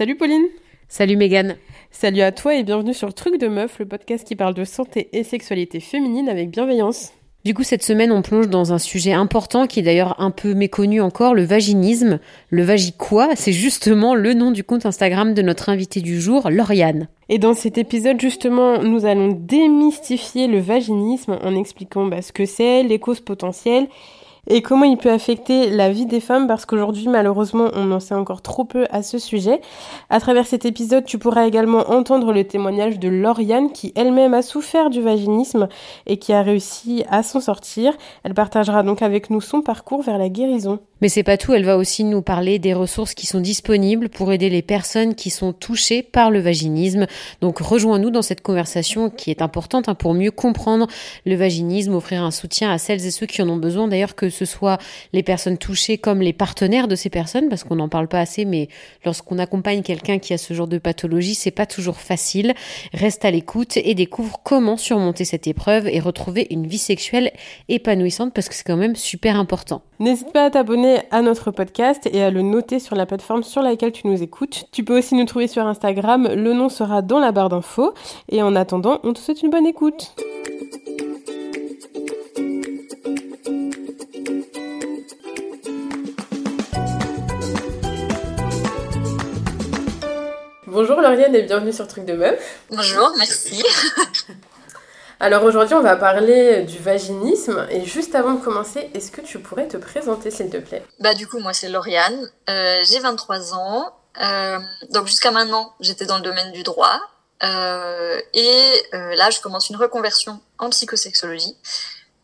Salut Pauline Salut Megan Salut à toi et bienvenue sur Truc de Meuf, le podcast qui parle de santé et sexualité féminine avec bienveillance. Du coup, cette semaine, on plonge dans un sujet important qui est d'ailleurs un peu méconnu encore, le vaginisme. Le vagi quoi? C'est justement le nom du compte Instagram de notre invité du jour, Lauriane. Et dans cet épisode, justement, nous allons démystifier le vaginisme en expliquant bah, ce que c'est, les causes potentielles et comment il peut affecter la vie des femmes parce qu'aujourd'hui malheureusement on en sait encore trop peu à ce sujet. À travers cet épisode tu pourras également entendre le témoignage de Lauriane qui elle-même a souffert du vaginisme et qui a réussi à s'en sortir. Elle partagera donc avec nous son parcours vers la guérison. Mais c'est pas tout, elle va aussi nous parler des ressources qui sont disponibles pour aider les personnes qui sont touchées par le vaginisme. Donc rejoins-nous dans cette conversation qui est importante hein, pour mieux comprendre le vaginisme, offrir un soutien à celles et ceux qui en ont besoin d'ailleurs que ce soit les personnes touchées comme les partenaires de ces personnes parce qu'on n'en parle pas assez mais lorsqu'on accompagne quelqu'un qui a ce genre de pathologie, c'est pas toujours facile. Reste à l'écoute et découvre comment surmonter cette épreuve et retrouver une vie sexuelle épanouissante parce que c'est quand même super important. N'hésite pas à t'abonner à notre podcast et à le noter sur la plateforme sur laquelle tu nous écoutes. Tu peux aussi nous trouver sur Instagram, le nom sera dans la barre d'infos. Et en attendant, on te souhaite une bonne écoute. Bonjour Lauriane et bienvenue sur Truc de Meuf. Bonjour, merci. Alors aujourd'hui, on va parler du vaginisme. Et juste avant de commencer, est-ce que tu pourrais te présenter, s'il te plaît? Bah du coup, moi c'est Lauriane. Euh, j'ai 23 ans. Euh, donc jusqu'à maintenant, j'étais dans le domaine du droit. Euh, et euh, là, je commence une reconversion en psychosexologie.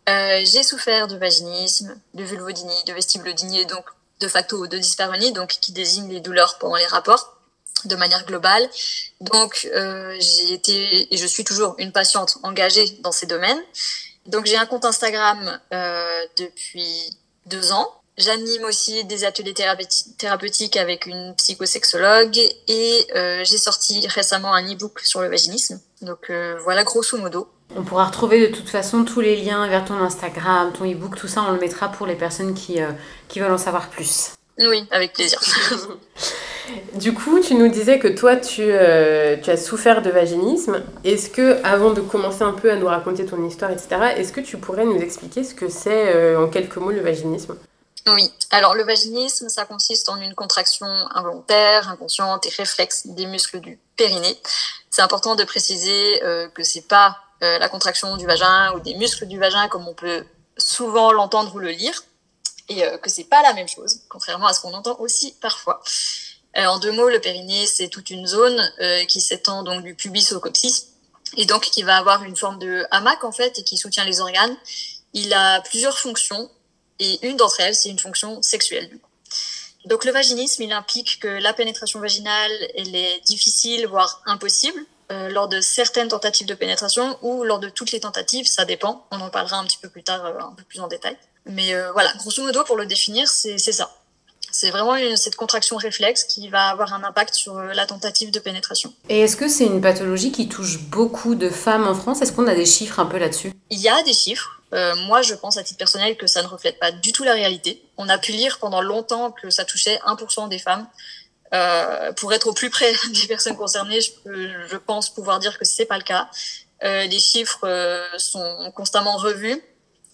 J'ai souffert de vaginisme, de vulvodynie, de vestibulodynie, donc de facto de dyspareunie, donc qui désigne les douleurs pendant les rapports de manière globale. Donc, euh, j'ai été et je suis toujours une patiente engagée dans ces domaines. Donc, j'ai un compte Instagram euh, depuis deux ans. J'anime aussi des ateliers thérapeutiques avec une psychosexologue et euh, j'ai sorti récemment un e-book sur le vaginisme. Donc voilà grosso modo. On pourra retrouver de toute façon tous les liens vers ton Instagram, ton e-book, tout ça, on le mettra pour les personnes qui, qui veulent en savoir plus. Oui, avec plaisir. Du coup, tu nous disais que toi, tu, euh, tu as souffert de vaginisme. Est-ce que, avant de commencer un peu à nous raconter ton histoire, etc., est-ce que tu pourrais nous expliquer ce que c'est euh, en quelques mots le vaginisme? Oui, alors le vaginisme, ça consiste en une contraction involontaire, inconsciente et réflexe des muscles du périnée. C'est important de préciser euh, que c'est pas euh, la contraction du vagin ou des muscles du vagin comme on peut souvent l'entendre ou le lire, et euh, que c'est pas la même chose, contrairement à ce qu'on entend aussi parfois. Euh, en deux mots, le périnée, c'est toute une zone euh, qui s'étend donc du pubis au coccyx et donc qui va avoir une forme de hamac en fait et qui soutient les organes. Il a plusieurs fonctions et une d'entre elles, c'est une fonction sexuelle. Donc le vaginisme, il implique que la pénétration vaginale, elle est difficile, voire impossible, lors de certaines tentatives de pénétration ou lors de toutes les tentatives, ça dépend. On en parlera un petit peu plus tard, un peu plus en détail. Mais euh, voilà, grosso modo, pour le définir, c'est ça. C'est vraiment une, cette contraction réflexe qui va avoir un impact sur euh, la tentative de pénétration. Et est-ce que c'est une pathologie qui touche beaucoup de femmes en France? Est-ce qu'on a des chiffres un peu là-dessus? Il y a des chiffres. Euh, moi, je pense à titre personnel que ça ne reflète pas du tout la réalité. On a pu lire pendant longtemps que ça touchait 1% des femmes. Euh, pour être au plus près des personnes concernées, je, je pense pouvoir dire que c'est pas le cas. Euh, les chiffres sont constamment revus.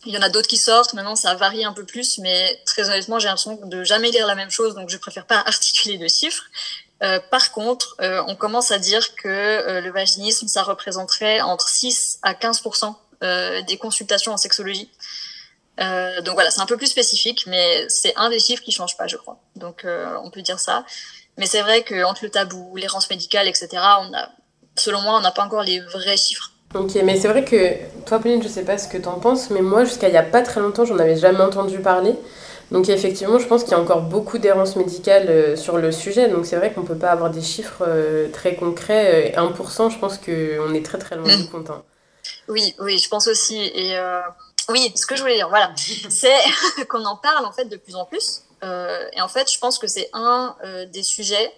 Il y en a d'autres qui sortent. Maintenant, ça varie un peu plus, mais très honnêtement, j'ai l'impression de jamais lire la même chose, donc je préfère pas articuler de chiffres. Euh, par contre, euh, on commence à dire que euh, le vaginisme, ça représenterait entre 6 à 15% des consultations en sexologie. donc voilà, c'est un peu plus spécifique, mais c'est un des chiffres qui change pas, je crois. Donc on peut dire ça. Mais c'est vrai que entre le tabou, l'errance médicale, etc., on a, selon moi, on n'a pas encore les vrais chiffres. Ok, mais c'est vrai que toi, Pauline, je sais pas ce que t'en penses, mais moi, jusqu'à il y a pas très longtemps, j'en avais jamais entendu parler. Donc effectivement, je pense qu'il y a encore beaucoup d'errance médicale euh, sur le sujet. Donc c'est vrai qu'on peut pas avoir des chiffres euh, très concrets. 1%, je pense qu'on est très très loin du compte. hein. Oui, oui, je pense aussi. Et euh, oui, ce que je voulais dire, voilà, c'est qu'on en parle en fait de plus en plus. Euh, et en fait, je pense que c'est un euh, des sujets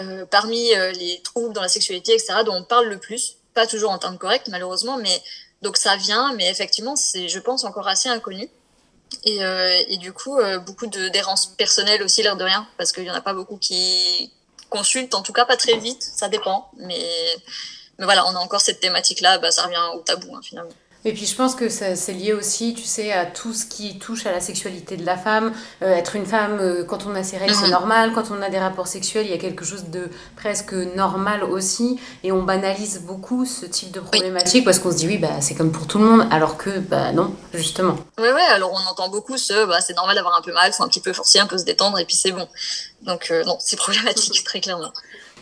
euh, parmi euh, les troubles dans la sexualité, etc., dont on parle le plus. Pas toujours en termes corrects, malheureusement, mais donc ça vient, mais effectivement, c'est, je pense, encore assez inconnu. Et, euh, et du coup, euh, beaucoup de, d'errance personnelle aussi, l'air de rien, parce qu'il y en a pas beaucoup qui, consultent, en tout cas pas très vite, ça dépend. Mais, mais voilà, on a encore cette thématique-là, bah, ça revient au tabou hein, finalement. Et puis je pense que c'est lié aussi, tu sais, à tout ce qui touche à la sexualité de la femme. Euh, être une femme, euh, quand on a ses règles, c'est mhm. normal. Quand on a des rapports sexuels, il y a quelque chose de presque normal aussi. Et on banalise beaucoup ce type de problématique parce qu'on se dit, oui, bah, c'est comme pour tout le monde, alors que, bah non, justement. Oui, oui, alors on entend beaucoup ce, bah, c'est normal d'avoir un peu mal, faut un petit peu forcer, un peu se détendre, et puis c'est bon. Donc euh, non, c'est problématique, très clairement.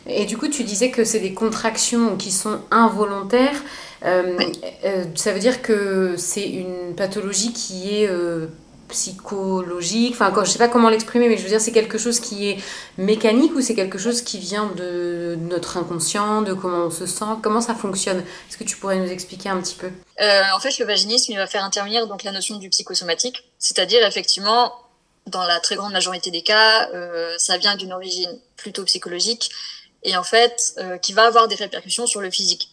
Et du coup, tu disais que c'est des contractions qui sont involontaires. Euh, euh, ça veut dire que c'est une pathologie qui est euh, psychologique. Enfin, je sais pas comment l'exprimer, mais je veux dire, c'est quelque chose qui est mécanique ou c'est quelque chose qui vient de notre inconscient, de comment on se sent, comment ça fonctionne? Est-ce que tu pourrais nous expliquer un petit peu? En fait, le vaginisme, il va faire intervenir donc la notion du psychosomatique, c'est-à-dire effectivement, dans la très grande majorité des cas, ça vient d'une origine plutôt psychologique et en fait, qui va avoir des répercussions sur le physique.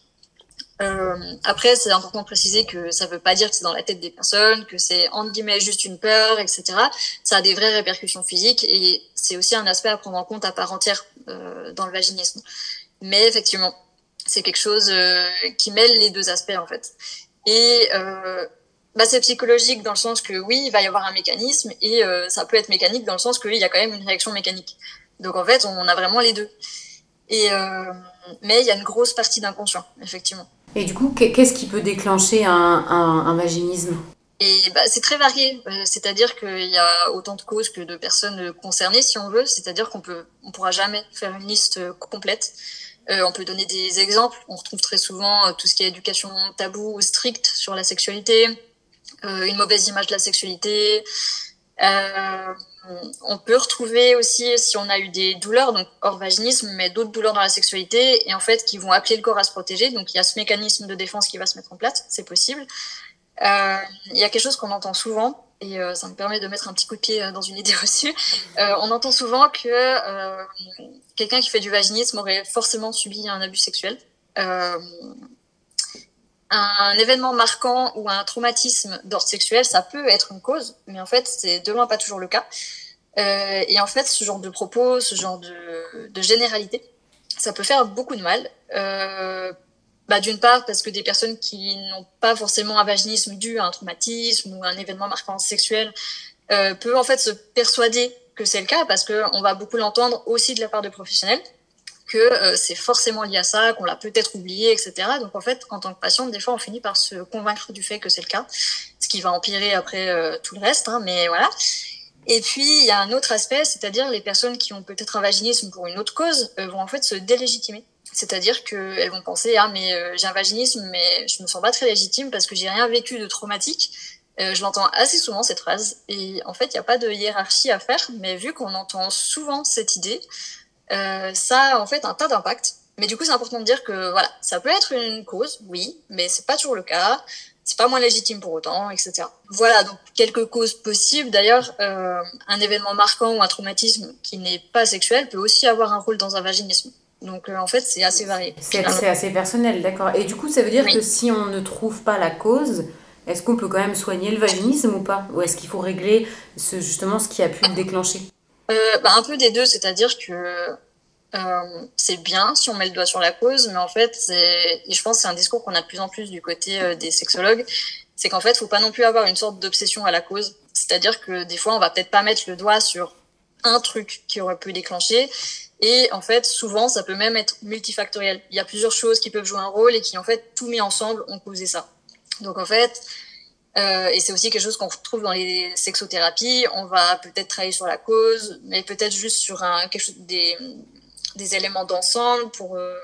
Euh, après, c'est important de préciser que ça ne veut pas dire que c'est dans la tête des personnes, que c'est entre guillemets juste une peur, etc. Ça a des vraies répercussions physiques et c'est aussi un aspect à prendre en compte à part entière euh, dans le vaginisme. Mais effectivement, c'est quelque chose euh, qui mêle les deux aspects en fait. Et euh, bah, c'est psychologique dans le sens que oui, il va y avoir un mécanisme et euh, ça peut être mécanique dans le sens qu'il y a quand même une réaction mécanique. Donc en fait, on a vraiment les deux. Et mais il y a une grosse partie d'inconscient, effectivement. Et du coup, qu'est-ce qui peut déclencher un, vaginisme? Et bah, c'est très varié, euh, c'est-à-dire qu'il y a autant de causes que de personnes concernées, si on veut. C'est-à-dire qu'on peut, on pourra jamais faire une liste complète. Euh, on peut donner des exemples. On retrouve très souvent euh, tout ce qui est éducation tabou ou stricte sur la sexualité, une mauvaise image de la sexualité, euh, on peut retrouver aussi si on a eu des douleurs, donc hors vaginisme, mais d'autres douleurs dans la sexualité, et en fait qui vont appeler le corps à se protéger. Donc il y a ce mécanisme de défense qui va se mettre en place, c'est possible. Euh, il y a quelque chose qu'on entend souvent, et euh, ça me permet de mettre un petit coup de pied dans une idée reçue. on entend souvent que quelqu'un qui fait du vaginisme aurait forcément subi un abus sexuel un événement marquant ou un traumatisme d'ordre sexuel, ça peut être une cause, mais en fait, c'est de loin pas toujours le cas. Euh, et en fait, ce genre de propos, ce genre de, de généralité, ça peut faire beaucoup de mal. Euh, bah, D'une part, parce que des personnes qui n'ont pas forcément un vaginisme dû à un traumatisme ou un événement marquant sexuel euh, peuvent en fait se persuader que c'est le cas, parce qu'on va beaucoup l'entendre aussi de la part de professionnels que euh, c'est forcément lié à ça, qu'on l'a peut-être oublié, etc. Donc en fait, en tant que patiente, des fois, on finit par se convaincre du fait que c'est le cas, ce qui va empirer après euh, tout le reste. Hein, mais voilà. Et puis il y a un autre aspect, c'est-à-dire les personnes qui ont peut-être un vaginisme pour une autre cause euh, vont en fait se délégitimer. C'est-à-dire qu'elles vont penser ah mais j'ai un vaginisme mais je me sens pas très légitime parce que j'ai rien vécu de traumatique. je l'entends assez souvent cette phrase et en fait il n'y a pas de hiérarchie à faire mais vu qu'on entend souvent cette idée, euh, ça a en fait un tas d'impacts. Mais du coup, c'est important de dire que voilà, ça peut être une cause, oui, mais c'est pas toujours le cas. C'est pas moins légitime pour autant, etc. Voilà, donc quelques causes possibles. D'ailleurs, euh, un événement marquant ou un traumatisme qui n'est pas sexuel peut aussi avoir un rôle dans un vaginisme. Donc euh, en fait, c'est assez varié. C'est assez personnel, d'accord. Et du coup, ça veut dire que si on ne trouve pas la cause, est-ce qu'on peut quand même soigner le vaginisme ou pas? Ou est-ce qu'il faut régler ce, justement ce qui a pu le déclencher? Euh, bah, Un peu des deux, c'est-à-dire que euh, c'est bien si on met le doigt sur la cause, mais en fait, et je pense que c'est un discours qu'on a de plus en plus du côté euh, des sexologues, c'est qu'en fait, faut pas non plus avoir une sorte d'obsession à la cause. C'est-à-dire que des fois, on va peut-être pas mettre le doigt sur un truc qui aurait pu déclencher, et en fait, souvent, ça peut même être multifactoriel. Il y a plusieurs choses qui peuvent jouer un rôle et qui, en fait, tout mis ensemble, ont causé ça. Donc, en fait, euh, et c'est aussi quelque chose qu'on retrouve dans les sexothérapies. On va peut-être travailler sur la cause, mais peut-être juste sur un, des, éléments d'ensemble pour euh,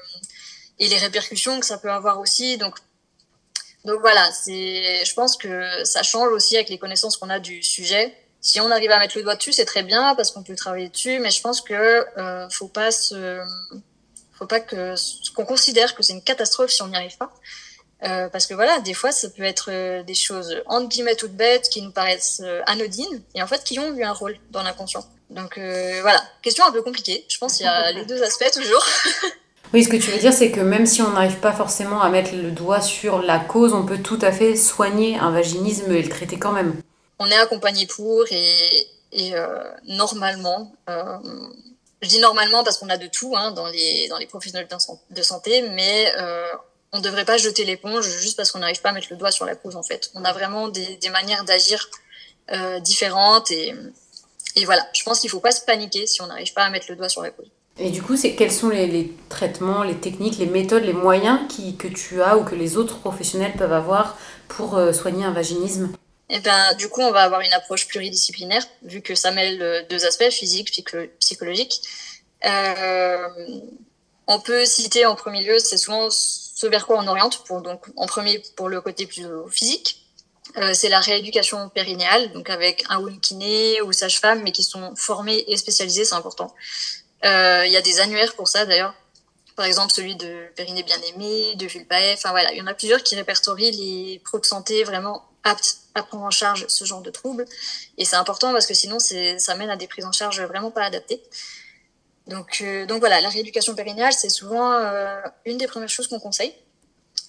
et les répercussions que ça peut avoir aussi. Donc, donc voilà, je pense que ça change aussi avec les connaissances qu'on a du sujet. Si on arrive à mettre le doigt dessus, c'est très bien parce qu'on peut travailler dessus, mais je pense que euh, faut pas se, faut pas que qu'on considère que c'est une catastrophe si on n'y arrive pas. Euh, parce que voilà, des fois, ça peut être euh, des choses entre guillemets toutes bêtes qui nous paraissent euh, anodines et en fait qui ont eu un rôle dans l'inconscient. Donc voilà, question un peu compliquée. Je pense qu'il y a les deux aspects toujours. oui, ce que tu veux dire, c'est que même si on n'arrive pas forcément à mettre le doigt sur la cause, on peut tout à fait soigner un vaginisme et le traiter quand même. On est accompagné pour et, et normalement, je dis normalement parce qu'on a de tout hein, dans, les, dans les professionnels de santé, mais euh, on ne devrait pas jeter l'éponge juste parce qu'on n'arrive pas à mettre le doigt sur la cause en fait. On a vraiment des, des manières d'agir euh, différentes et, et voilà, je pense qu'il ne faut pas se paniquer si on n'arrive pas à mettre le doigt sur la cause. Et du coup, c'est quels sont les, les, traitements, les techniques, les méthodes, les moyens qui, que tu as ou que les autres professionnels peuvent avoir pour euh, soigner un vaginisme? Eh ben, du coup, on va avoir une approche pluridisciplinaire, vu que ça mêle euh, deux aspects, physique, psycho psychologique. Euh, on peut citer en premier lieu, c'est souvent ce vers quoi on oriente, pour, donc en premier pour le côté plus physique. Euh, c'est la rééducation périnéale, donc avec un ou une kiné ou sage-femme, mais qui sont formés et spécialisés, c'est important. Euh, il y a des annuaires pour ça d'ailleurs. Par exemple, celui de Périnée Bien-Aimé, de Vulpae. Enfin voilà, il y en a plusieurs qui répertorient les pros santé vraiment aptes à prendre en charge ce genre de troubles. Et c'est important parce que sinon, ça mène à des prises en charge vraiment pas adaptées. Donc, euh, donc voilà, la rééducation périnéale, c'est souvent euh, une des premières choses qu'on conseille.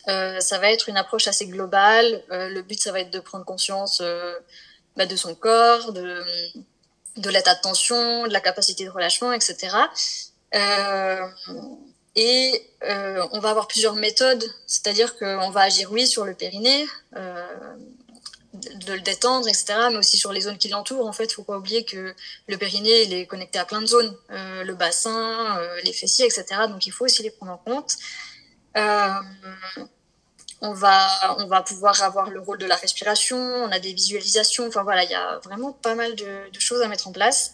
Euh, ça va être une approche assez globale. Euh, le but, ça va être de prendre conscience euh, bah, de son corps, de, de l'état de tension, de la capacité de relâchement, etc. et on va avoir plusieurs méthodes, c'est-à-dire qu'on va agir, oui, sur le périnée, de le détendre, etc., mais aussi sur les zones qui l'entourent. En fait, faut pas oublier que le périnée, est connecté à plein de zones, euh, le bassin, euh, les fessiers, etc. Donc, il faut aussi les prendre en compte. Euh, on va, on va pouvoir avoir le rôle de la respiration, on a des visualisations, enfin voilà, il y a vraiment pas mal de, choses à mettre en place.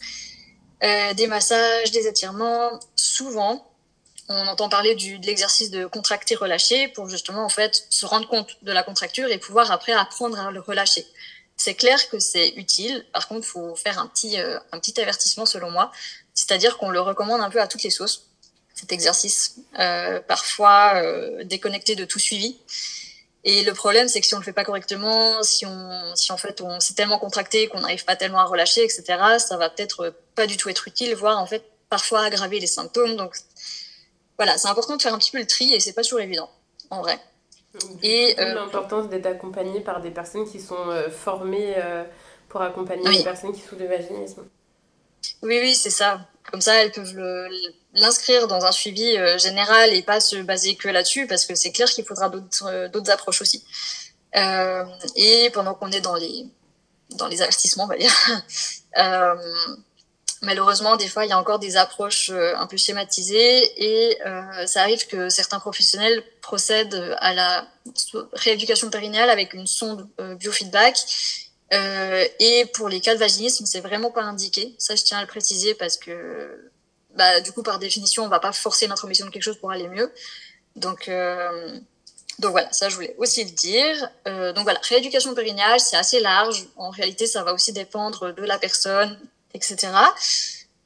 Des massages, des étirements, souvent, on entend parler de l'exercice de contracter relâcher pour justement en fait se rendre compte de la contracture et pouvoir après apprendre à le relâcher. C'est clair que c'est utile. Par contre, faut faire un petit euh, un petit avertissement selon moi, c'est-à-dire qu'on le recommande un peu à toutes les sauces cet exercice, euh, parfois euh, déconnecté de tout suivi. Et le problème, c'est que si on le fait pas correctement, si on, si en fait on s'est tellement contracté qu'on n'arrive pas tellement à relâcher, etc., ça va peut-être pas du tout être utile, voire en fait parfois aggraver les symptômes. Donc voilà, c'est important de faire un petit peu le tri et c'est pas toujours évident, en vrai. Et euh, l'importance d'être accompagné par des personnes qui sont euh, formées euh, pour accompagner les personnes qui souffrent de vaginisme. Oui, oui, c'est ça. Comme ça, elles peuvent l'inscrire dans un suivi général et pas se baser que là-dessus, parce que c'est clair qu'il faudra d'autres approches aussi. et pendant qu'on est dans les, dans les avertissements, on va dire, malheureusement, des fois, il y a encore des approches euh, un peu schématisées et euh, ça arrive que certains professionnels procèdent à la rééducation périnéale avec une sonde euh, biofeedback. Et pour les cas de vaginisme, c'est vraiment pas indiqué. Ça, je tiens à le préciser parce que, bah, du coup, par définition, on va pas forcer l'intromission de quelque chose pour aller mieux. Donc, donc voilà, ça je voulais aussi le dire. Donc voilà, rééducation périnéale, c'est assez large. En réalité, ça va aussi dépendre de la personne, etc.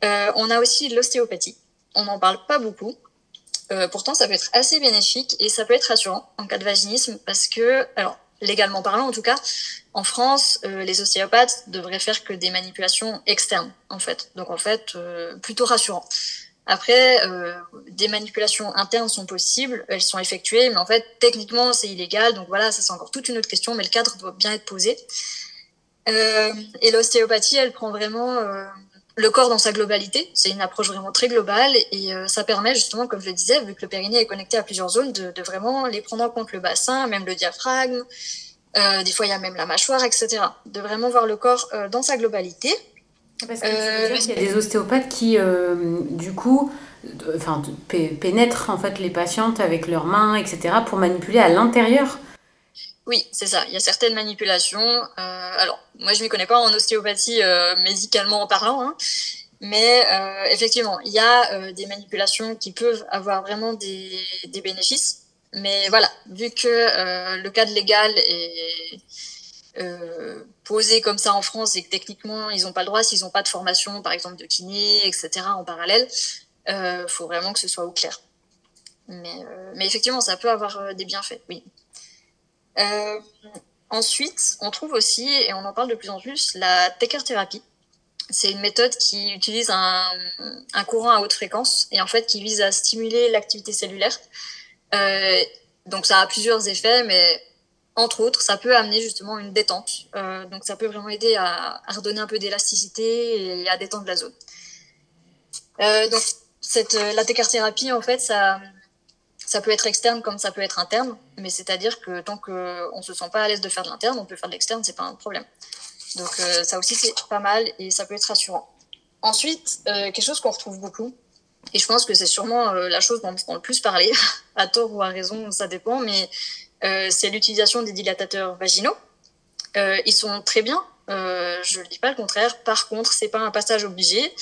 Euh, on a aussi l'ostéopathie. On n'en parle pas beaucoup. Euh, pourtant, ça peut être assez bénéfique et ça peut être rassurant en cas de vaginisme parce que, alors, légalement parlant en tout cas, en France, euh, les ostéopathes devraient faire que des manipulations externes, en fait. Donc, en fait, plutôt rassurant. Après, des manipulations internes sont possibles, elles sont effectuées, mais en fait, techniquement, c'est illégal. Donc voilà, ça c'est encore toute une autre question, mais le cadre doit bien être posé. Euh, et l'ostéopathie, elle prend vraiment euh, le corps dans sa globalité. C'est une approche vraiment très globale et euh, ça permet justement, comme je le disais, vu que le périnée est connecté à plusieurs zones, de, de vraiment les prendre en compte le bassin, même le diaphragme. Euh, des fois, il y a même la mâchoire, etc. De vraiment voir le corps euh, dans sa globalité. Parce que tu qu'il y a des ostéopathes qui, du coup, enfin, pénètrent en fait les patientes avec leurs mains, etc., pour manipuler à l'intérieur oui, c'est ça. Il y a certaines manipulations. Euh, alors, moi, je m'y connais pas en ostéopathie euh, médicalement parlant, hein, mais euh, effectivement, il y a euh, des manipulations qui peuvent avoir vraiment des, des bénéfices. Mais voilà, vu que euh, le cadre légal est posé comme ça en France et que techniquement, ils n'ont pas le droit s'ils n'ont pas de formation, par exemple de kiné, etc., en parallèle, il faut vraiment que ce soit au clair. Mais, mais effectivement, ça peut avoir des bienfaits, oui. Euh, ensuite, on trouve aussi, et on en parle de plus en plus, la thérapie. C'est une méthode qui utilise un, courant à haute fréquence et en fait qui vise à stimuler l'activité cellulaire. Euh, donc ça a plusieurs effets, mais entre autres, ça peut amener justement une détente. Euh, donc ça peut vraiment aider à, redonner un peu d'élasticité et à détendre la zone. donc cette la en fait, ça ça peut être externe comme ça peut être interne, mais c'est-à-dire que tant qu'on ne se sent pas à l'aise de faire de l'interne, on peut faire de l'externe, c'est pas un problème. Donc euh, ça aussi c'est pas mal et ça peut être rassurant. Ensuite, euh, quelque chose qu'on retrouve beaucoup, et je pense que c'est sûrement euh, la chose dont on le plus parler, à tort ou à raison, ça dépend, mais c'est l'utilisation des dilatateurs vaginaux. ils sont très bien, je ne dis pas le contraire. Par contre, c'est pas un passage obligé.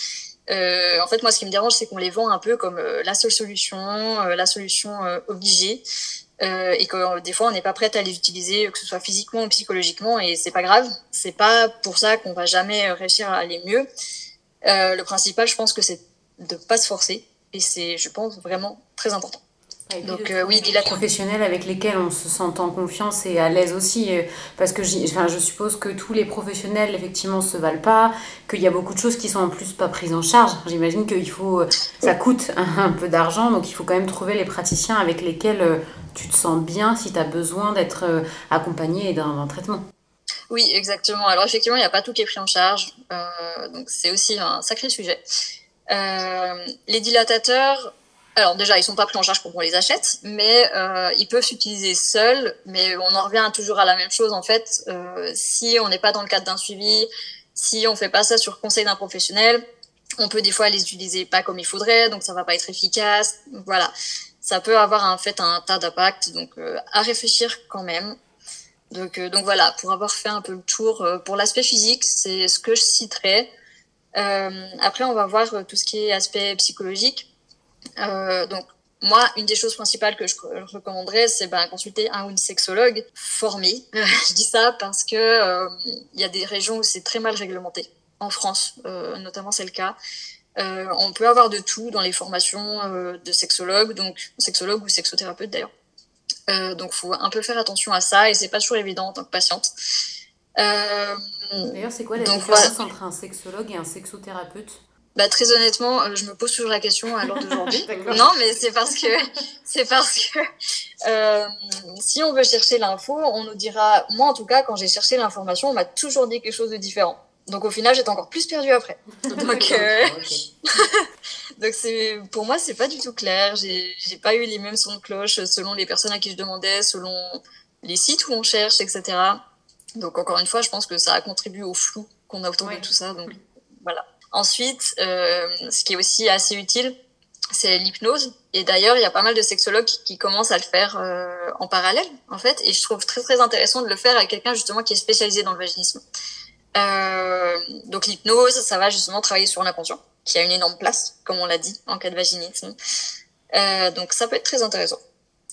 Euh, en fait, moi, ce qui me dérange, c'est qu'on les vend un peu comme euh, la seule solution, euh, la solution obligée, et que des fois, on n'est pas prête à les utiliser, que ce soit physiquement ou psychologiquement, et c'est pas grave. C'est pas pour ça qu'on va jamais réussir à aller mieux. le principal, je pense que c'est de pas se forcer, et c'est, je pense, vraiment très important. Donc euh, oui, des professionnels avec lesquels on se sent en confiance et à l'aise aussi, euh, parce que enfin, je suppose que tous les professionnels effectivement se valent pas, qu'il y a beaucoup de choses qui sont en plus pas prises en charge. J'imagine qu'il faut, euh, ça coûte un peu d'argent, donc il faut quand même trouver les praticiens avec lesquels tu te sens bien si tu as besoin d'être accompagné d'un traitement. Oui, exactement. Alors effectivement, il n'y a pas tout qui est pris en charge, donc c'est aussi un sacré sujet. les dilatateurs, alors déjà, ils sont pas pris en charge quand on les achète, mais euh, ils peuvent s'utiliser seuls. Mais on en revient toujours à la même chose en fait. Euh, si on n'est pas dans le cadre d'un suivi, si on fait pas ça sur conseil d'un professionnel, on peut des fois les utiliser pas comme il faudrait, donc ça va pas être efficace. Voilà, ça peut avoir en fait un tas d'impacts, donc euh, à réfléchir quand même. Donc, euh, donc voilà, pour avoir fait un peu le tour euh, pour l'aspect physique, c'est ce que je citerai. après, on va voir tout ce qui est aspect psychologique. Euh, donc, moi, une des choses principales que je recommanderais, c'est ben, consulter un ou une sexologue formé. je dis ça parce que euh, il y a des régions où c'est très mal réglementé. En France, euh, notamment, c'est le cas. Euh, on peut avoir de tout dans les formations euh, de sexologue, donc sexologue ou sexothérapeute d'ailleurs. Euh, donc, faut un peu faire attention à ça et c'est pas toujours évident en tant que patiente. D'ailleurs, c'est quoi la différence entre un sexologue et un sexothérapeute? Bah, très honnêtement, euh, je me pose toujours la question à l'heure d'aujourd'hui. non, mais c'est parce que c'est parce que euh, si on veut chercher l'info, on nous dira. Moi, en tout cas, quand j'ai cherché l'information, on m'a toujours dit quelque chose de différent. Donc au final, j'étais encore plus perdue après. Donc, euh... donc c'est pour moi, c'est pas du tout clair. J'ai j'ai pas eu les mêmes sons de cloche selon les personnes à qui je demandais, selon les sites où on cherche, etc. Donc encore une fois, je pense que ça a contribué au flou qu'on a autour de tout ça. Donc voilà. Ensuite, euh, ce qui est aussi assez utile, c'est l'hypnose. Et d'ailleurs, il y a pas mal de sexologues qui, commencent à le faire euh, en parallèle, en fait. Et je trouve très très intéressant de le faire avec quelqu'un justement qui est spécialisé dans le vaginisme. Euh, donc l'hypnose, ça va justement travailler sur l'inconscient, qui a une énorme place, comme on l'a dit, en cas de vaginisme. Euh, donc ça peut être très intéressant.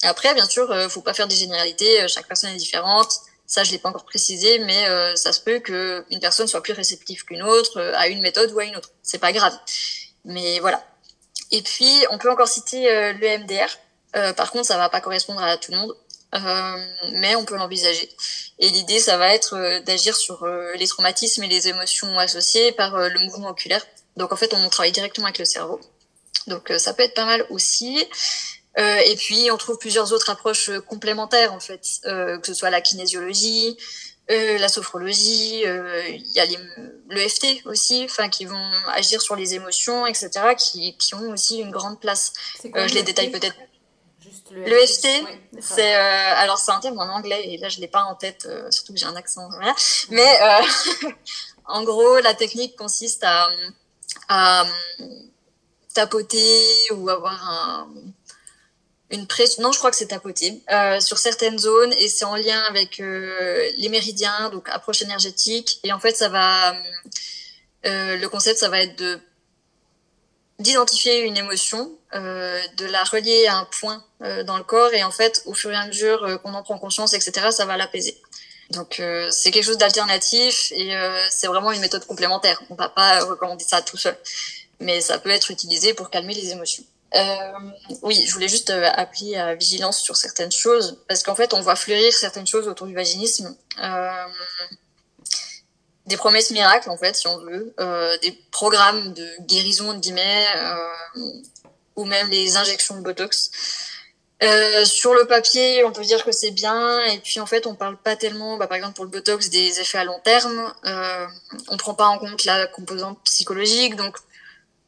Après, bien sûr, euh, faut pas faire des généralités. Chaque personne est différente. Ça, je l'ai pas encore précisé, mais euh, ça se peut qu'une personne soit plus réceptive qu'une autre euh, à une méthode ou à une autre. C'est pas grave. Mais voilà. Et puis, on peut encore citer euh, le MDR. par contre, ça va pas correspondre à tout le monde, mais on peut l'envisager. Et l'idée, ça va être d'agir sur les traumatismes et les émotions associées par le mouvement oculaire. Donc, en fait, on travaille directement avec le cerveau. Donc, ça peut être pas mal aussi. Euh, et puis, on trouve plusieurs autres approches euh, complémentaires, en fait, euh, que ce soit la kinésiologie, la sophrologie, il y a l'EFT aussi, enfin, qui vont agir sur les émotions, etc., qui, qui ont aussi une grande place. je les détaille peut-être. L'EFT, c'est alors c'est un terme en anglais et là je l'ai pas en tête, surtout que j'ai un accent. Voilà. Mais en gros, la technique consiste à, à tapoter ou avoir un une pression, non, je crois que c'est tapoté, euh, sur certaines zones et c'est en lien avec euh, les méridiens, donc approche énergétique. Et en fait, ça va, euh, le concept, ça va être de d'identifier une émotion, euh, de la relier à un point euh, dans le corps et en fait, au fur et à mesure euh, qu'on en prend conscience, etc., ça va l'apaiser. Donc c'est quelque chose d'alternatif et c'est vraiment une méthode complémentaire. On va pas recommander ça tout seul, mais ça peut être utilisé pour calmer les émotions. Euh, oui, je voulais juste euh, appeler à vigilance sur certaines choses, parce qu'en fait, on voit fleurir certaines choses autour du vaginisme. Euh, des promesses miracles, en fait, si on veut, des programmes de guérison, de guillemets, ou même les injections de Botox. Sur le papier, on peut dire que c'est bien, et puis en fait, on parle pas tellement, bah, par exemple pour le Botox, des effets à long terme. On prend pas en compte la composante psychologique, donc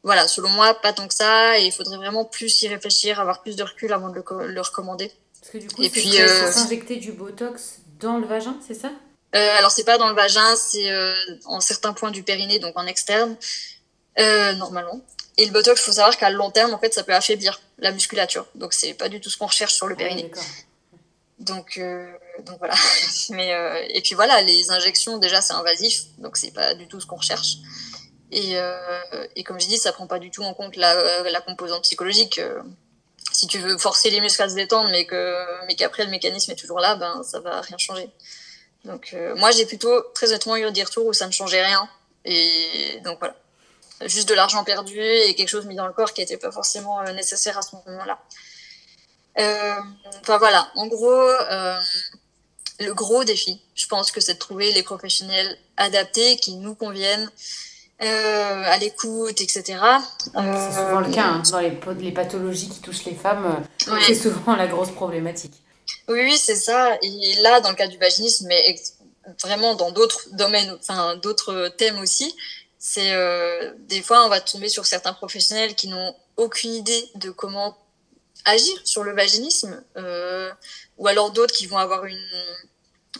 voilà, selon moi, pas tant que ça, et il faudrait vraiment plus y réfléchir, avoir plus de recul avant de le, recommander. Parce que du coup, puis euh, s'injecter du Botox dans le vagin, c'est ça? Euh, Alors c'est pas dans le vagin, c'est euh, en certains points du périnée, donc en externe, euh, normalement. Et le Botox, il faut savoir qu'à long terme, en fait, ça peut affaiblir la musculature, donc c'est pas du tout ce qu'on recherche sur le ah périnée. donc, donc voilà. Mais et puis voilà, les injections déjà c'est invasif, donc c'est pas du tout ce qu'on recherche. Et, euh, et comme je dis, ça prend pas du tout en compte la, la composante psychologique. Euh, si tu veux forcer les muscles à se détendre, mais que mais qu'après le mécanisme est toujours là, ben ça va rien changer. Donc euh, moi j'ai plutôt très honnêtement eu des retours où ça ne changeait rien. Et donc voilà, juste de l'argent perdu et quelque chose mis dans le corps qui n'était pas forcément nécessaire à ce moment-là. Enfin voilà, en gros, le gros défi, je pense que c'est de trouver les professionnels adaptés qui nous conviennent euh, à l'écoute, etc. c'est souvent le cas hein. dans les, les, pathologies qui touchent les femmes. Euh, c'est souvent la grosse problématique. Oui, oui, c'est ça. Et là, dans le cas du vaginisme, mais vraiment dans d'autres domaines, enfin d'autres thèmes aussi, c'est euh, des fois on va tomber sur certains professionnels qui n'ont aucune idée de comment agir sur le vaginisme, euh, ou alors d'autres qui vont avoir une,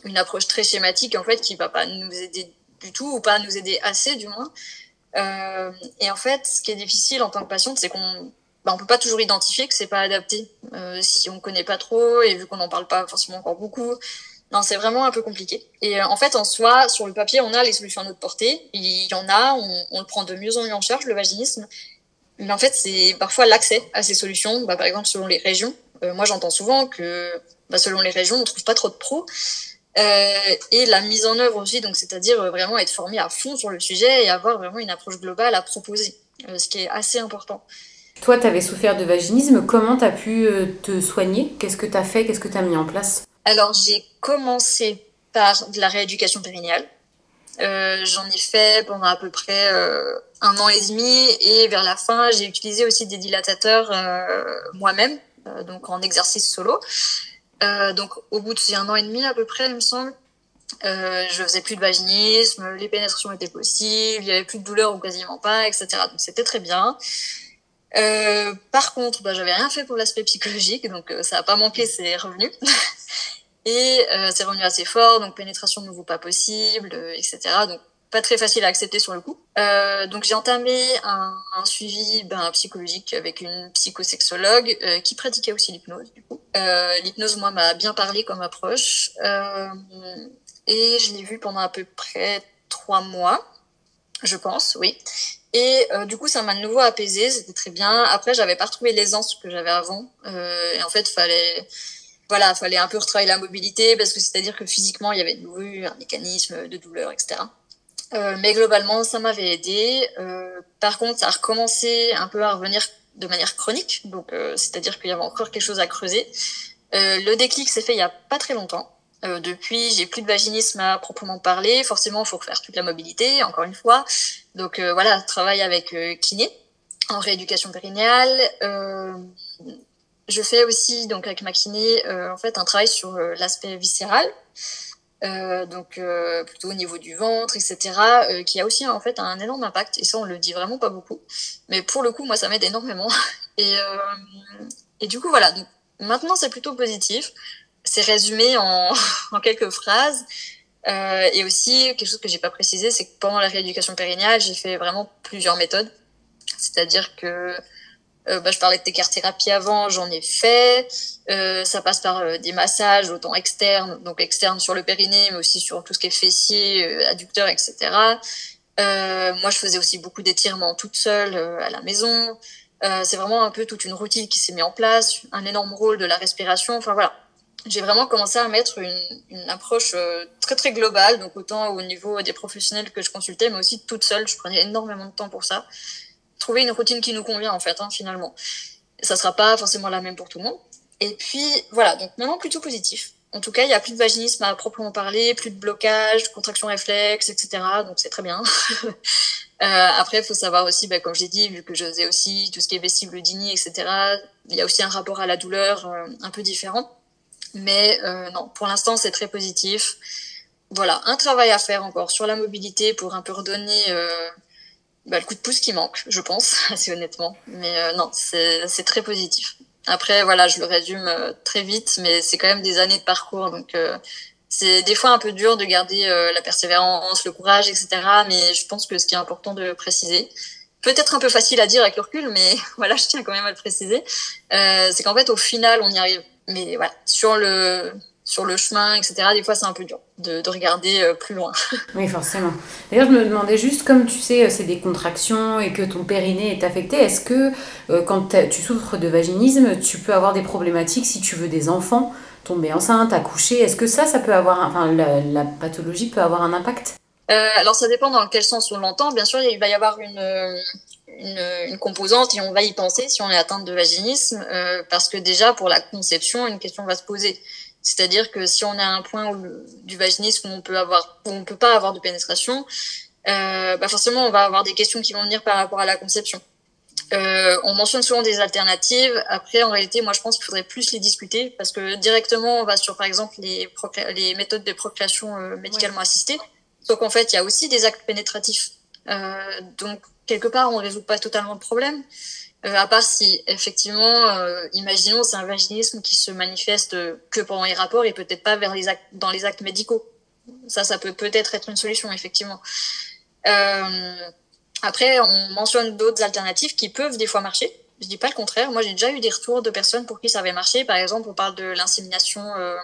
une approche très schématique en fait qui va pas nous aider du tout ou pas nous aider assez du moins. Euh, et en fait, ce qui est difficile en tant que patiente, c'est qu'on bah, on peut pas toujours identifier que c'est pas adapté euh, si on connaît pas trop et vu qu'on n'en parle pas forcément encore beaucoup. Non, c'est vraiment un peu compliqué. Et euh, en fait, en soi, sur le papier, on a les solutions à notre portée. Il y en a, on, on le prend de mieux en mieux en charge, le vaginisme. Mais en fait, c'est parfois l'accès à ces solutions, bah, par exemple selon les régions. Moi, j'entends souvent que bah, selon les régions, on trouve pas trop de pros. Euh, et la mise en œuvre aussi, donc c'est-à-dire euh, vraiment être formé à fond sur le sujet et avoir vraiment une approche globale à proposer, euh, ce qui est assez important. Toi, tu avais souffert de vaginisme, comment tu as pu te soigner? Qu'est-ce que tu as fait? Qu'est-ce que tu as mis en place? Alors, j'ai commencé par de la rééducation périnéale. Euh, J'en ai fait pendant à peu près un an et demi et vers la fin, j'ai utilisé aussi des dilatateurs moi-même, donc en exercice solo. Euh, donc, au bout de un an et demi à peu près, il me semble, euh, je faisais plus de vaginisme, les pénétrations étaient possibles, il y avait plus de douleur ou quasiment pas, etc. Donc, c'était très bien. Euh, par contre, bah, j'avais rien fait pour l'aspect psychologique, donc euh, ça n'a pas manqué, c'est revenu. et c'est revenu assez fort, donc pénétration de nouveau pas possible, etc. Donc pas très facile à accepter sur le coup. Donc j'ai entamé un, suivi ben, psychologique avec une psychosexologue qui pratiquait aussi l'hypnose. Du coup, euh, l'hypnose moi m'a bien parlé comme approche euh, et je l'ai vue pendant à peu près trois mois, je pense, oui. Et euh, du coup, ça m'a de nouveau apaisé, c'était très bien. Après, j'avais pas retrouvé l'aisance que j'avais avant. Et en fait, fallait voilà, fallait un peu retravailler la mobilité parce que c'est-à-dire que physiquement, il y avait de nouveau un mécanisme de douleur, etc. Mais globalement, ça m'avait aidé. Par contre, ça a recommencé un peu à revenir de manière chronique, donc euh, c'est-à-dire qu'il y avait encore quelque chose à creuser. Euh, le déclic s'est fait il y a pas très longtemps. Euh, depuis, j'ai plus de vaginisme à proprement parler. Forcément, il faut refaire toute la mobilité, encore une fois. Donc voilà, travail avec kiné en rééducation périnéale. je fais aussi donc avec ma kiné en fait un travail sur l'aspect viscéral. Euh, donc euh, plutôt au niveau du ventre, etc., euh, qui a aussi en fait un énorme impact. Et ça, on le dit vraiment pas beaucoup. Mais pour le coup, moi, ça m'aide énormément. Et, et du coup, voilà. Donc, maintenant, c'est plutôt positif. C'est résumé en, en quelques phrases. Et aussi, quelque chose que j'ai pas précisé, c'est que pendant la rééducation périnéale, j'ai fait vraiment plusieurs méthodes. C'est-à-dire que euh, bah, je parlais de thérapie avant, j'en ai fait. Euh, ça passe par euh, des massages, autant externes, donc externes sur le périnée, mais aussi sur tout ce qui est fessier, euh, adducteur, etc. moi, je faisais aussi beaucoup d'étirements toute seule à la maison. c'est vraiment un peu toute une routine qui s'est mise en place, un énorme rôle de la respiration. Enfin voilà, j'ai vraiment commencé à mettre une, une approche très très globale, donc autant au niveau des professionnels que je consultais, mais aussi toute seule. Je prenais énormément de temps pour ça trouver une routine qui nous convient en fait hein, finalement. Ça sera pas forcément la même pour tout le monde. Et puis voilà, donc maintenant plutôt positif. En tout cas, il y a plus de vaginisme à proprement parler, plus de blocage, contraction réflexe, etc. Donc c'est très bien. euh, après, il faut savoir aussi, bah, comme j'ai dit, vu que je faisais aussi tout ce qui est vestibulodynie, etc. Il y a aussi un rapport à la douleur euh, un peu différent. Mais euh, non, pour l'instant, c'est très positif. Voilà, un travail à faire encore sur la mobilité pour un peu redonner bah, le coup de pouce qui manque, je pense, assez honnêtement. Mais euh, non, c'est très positif. Après, voilà, je le résume euh, très vite, mais c'est quand même des années de parcours, donc euh, c'est des fois un peu dur de garder la persévérance, le courage, etc. Mais je pense que ce qui est important de préciser, peut-être un peu facile à dire avec le recul, mais voilà, je tiens quand même à le préciser, c'est qu'en fait, au final, on y arrive. Mais voilà, sur le sur le chemin, etc. Des fois, c'est un peu dur de, regarder euh, plus loin. Oui, forcément. D'ailleurs, je me demandais juste, comme tu sais, euh, c'est des contractions et que ton périnée est affecté, est-ce que euh, quand tu souffres de vaginisme, tu peux avoir des problématiques si tu veux des enfants, tomber enceinte, accoucher? Est-ce que ça, ça peut avoir, enfin, la, pathologie peut avoir un impact? Alors, ça dépend dans quel sens on l'entend. Bien sûr, il va y avoir une, une, composante et on va y penser si on est atteinte de vaginisme, parce que déjà, pour la conception, une question va se poser c'est-à-dire que si on a un point où du vaginisme où on peut avoir, où on peut pas avoir de pénétration, euh, bah forcément on va avoir des questions qui vont venir par rapport à la conception. Euh, on mentionne souvent des alternatives. Après, en réalité, moi, je pense qu'il faudrait plus les discuter parce que directement, on va sur, par exemple, les, les méthodes de procréation euh, médicalement assistée. Sauf qu'en fait, il y a aussi des actes pénétratifs. Donc, quelque part, on ne résout pas totalement le problème. Euh, à part si effectivement, euh, imaginons c'est un vaginisme qui se manifeste que pendant les rapports et peut-être pas vers les actes, dans les actes médicaux. Ça, ça peut peut-être être une solution effectivement. Euh, après, on mentionne d'autres alternatives qui peuvent des fois marcher. Je dis pas le contraire. Moi, j'ai déjà eu des retours de personnes pour qui ça avait marché. Par exemple, on parle de l'insémination euh,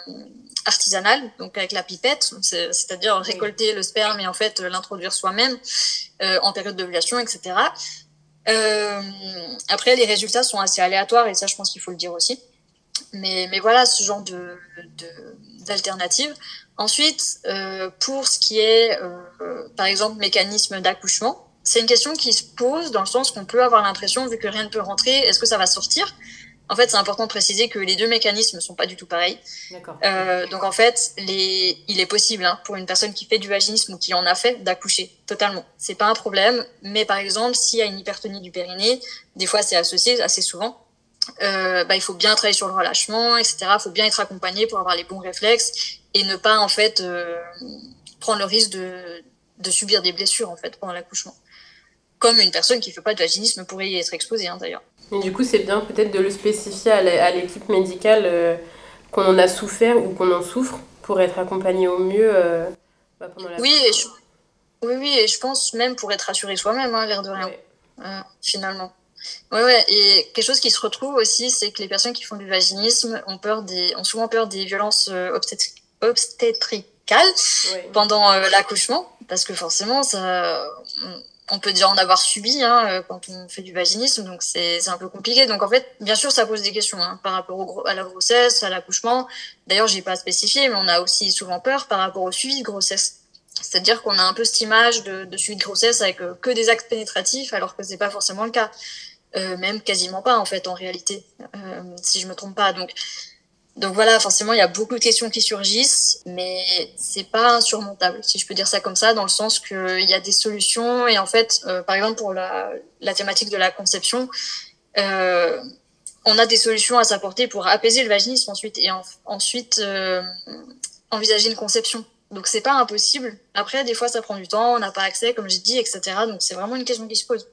artisanale, donc avec la pipette, c'est-à-dire récolter le sperme et en fait l'introduire soi-même euh, en période d'ovulation, etc. Euh, après, les résultats sont assez aléatoires et ça, je pense qu'il faut le dire aussi. Mais, mais voilà, ce genre de, d'alternative. Ensuite, euh, pour ce qui est, euh, par exemple, mécanisme d'accouchement, c'est une question qui se pose dans le sens qu'on peut avoir l'impression, vu que rien ne peut rentrer, est-ce que ça va sortir? En fait, c'est important de préciser que les deux mécanismes ne sont pas du tout pareils. Euh, donc en fait, les... il est possible hein, pour une personne qui fait du vaginisme ou qui en a fait d'accoucher totalement. C'est pas un problème. Mais par exemple, s'il y a une hypertonie du périnée, des fois c'est associé assez souvent. Euh, bah, il faut bien travailler sur le relâchement, etc. Il faut bien être accompagné pour avoir les bons réflexes et ne pas en fait euh, prendre le risque de, de subir des blessures en fait pendant l'accouchement. Comme une personne qui fait pas de vaginisme pourrait y être exposée hein, d'ailleurs. Mais du coup, c'est bien peut-être de le spécifier à l'équipe médicale euh, qu'on en a souffert ou qu'on en souffre pour être accompagné au mieux euh, bah, pendant la oui, et je... oui, oui, et je pense même pour être rassuré soi-même, hein, l'air de rien, euh, finalement. Ouais, ouais, et quelque chose qui se retrouve aussi, c'est que les personnes qui font du vaginisme ont, peur des, ont souvent peur des violences obstétricales pendant l'accouchement, parce que forcément, ça, on peut déjà en avoir subi hein, euh, quand on fait du vaginisme, donc c'est un peu compliqué. Donc en fait, bien sûr, ça pose des questions hein, par rapport au, à la grossesse, à l'accouchement. D'ailleurs, j'ai pas spécifié, mais on a aussi souvent peur par rapport au suivi de grossesse. C'est-à-dire qu'on a un peu cette image de, de suivi de grossesse avec euh, que des actes pénétratifs, alors que c'est pas forcément le cas. Euh, même quasiment pas en fait en réalité, euh, si je me trompe pas. Donc donc voilà, forcément, il y a beaucoup de questions qui surgissent, mais c'est pas insurmontable, si je peux dire ça comme ça, dans le sens qu'il y a des solutions. Et en fait, euh, par exemple, pour la, la, thématique de la conception, euh, on a des solutions à s'apporter pour apaiser le vaginisme ensuite et ensuite euh, envisager une conception. Donc c'est pas impossible. Après, des fois, ça prend du temps, on n'a pas accès, comme j'ai dit, etc. Donc c'est vraiment une question qui se pose